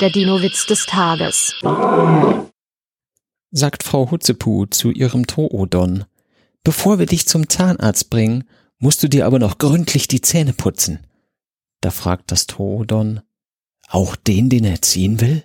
Der Dino-Witz des Tages. sagt Frau Hutzepu zu ihrem Toodon. Bevor wir dich zum Zahnarzt bringen, musst du dir aber noch gründlich die Zähne putzen. Da fragt das Toodon, auch den, den er ziehen will?